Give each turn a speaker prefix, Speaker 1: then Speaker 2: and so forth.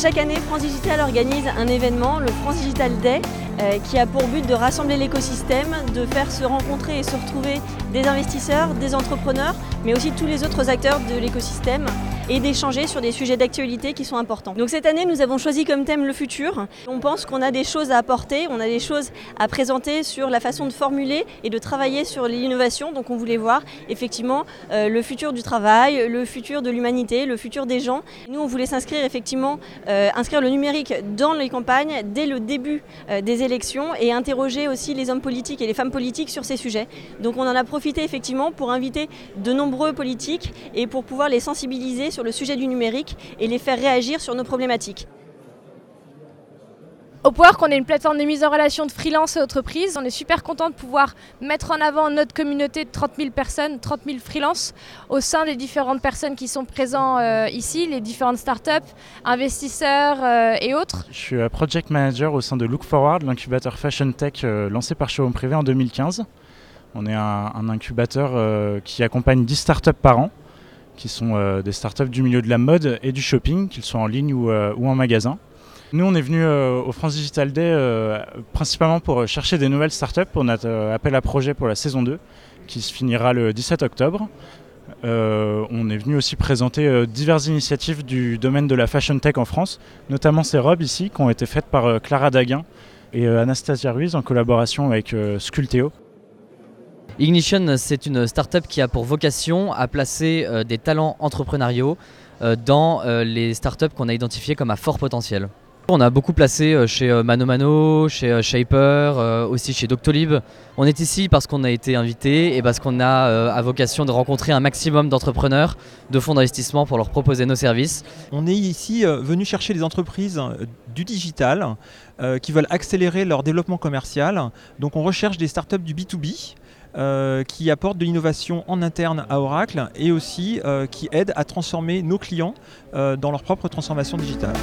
Speaker 1: Chaque année, France Digital organise un événement, le France Digital Day, euh, qui a pour but de rassembler l'écosystème, de faire se rencontrer et se retrouver des investisseurs, des entrepreneurs, mais aussi tous les autres acteurs de l'écosystème et d'échanger sur des sujets d'actualité qui sont importants. Donc cette année, nous avons choisi comme thème le futur. On pense qu'on a des choses à apporter, on a des choses à présenter sur la façon de formuler et de travailler sur l'innovation. Donc on voulait voir effectivement euh, le futur du travail, le futur de l'humanité, le futur des gens. Nous, on voulait s'inscrire effectivement, euh, inscrire le numérique dans les campagnes dès le début euh, des élections et interroger aussi les hommes politiques et les femmes politiques sur ces sujets. Donc on en a profité effectivement pour inviter de nombreux politiques et pour pouvoir les sensibiliser sur le sujet du numérique et les faire réagir sur nos problématiques.
Speaker 2: Au qu'on est une plateforme de mise en relation de freelance et entreprises. On est super content de pouvoir mettre en avant notre communauté de 30 000 personnes, 30 000 freelances, au sein des différentes personnes qui sont présentes euh, ici, les différentes startups, investisseurs euh, et autres.
Speaker 3: Je suis euh, project manager au sein de Look Forward, l'incubateur fashion tech lancé par Showroom Privé en 2015. On est un, un incubateur qui accompagne 10 startups par an qui sont euh, des startups du milieu de la mode et du shopping, qu'ils soient en ligne ou, euh, en magasin. Nous, on est venu euh, au France Digital Day principalement pour chercher des nouvelles startups pour notre appel à projet pour la saison 2, qui se finira le 17 octobre. on est venu aussi présenter diverses initiatives du domaine de la fashion tech en France, notamment ces robes ici qui ont été faites par Clara Daguin et Anastasia Ruiz en collaboration avec Sculteo.
Speaker 4: Ignition, c'est une start-up qui a pour vocation à placer euh, des talents entrepreneuriaux euh, dans euh, les startups qu'on a identifiées comme à fort potentiel. On a beaucoup placé chez Mano Mano, chez Shaper, aussi chez Doctolib. On est ici parce qu'on a été invité et parce qu'on a à vocation de rencontrer un maximum d'entrepreneurs, de fonds d'investissement pour leur proposer nos services.
Speaker 5: On est ici venu chercher des entreprises du digital qui veulent accélérer leur développement commercial. Donc on recherche des startups du B2B euh, qui apporte de l'innovation en interne à Oracle et aussi euh, qui aide à transformer nos clients euh, dans leur propre transformation digitale.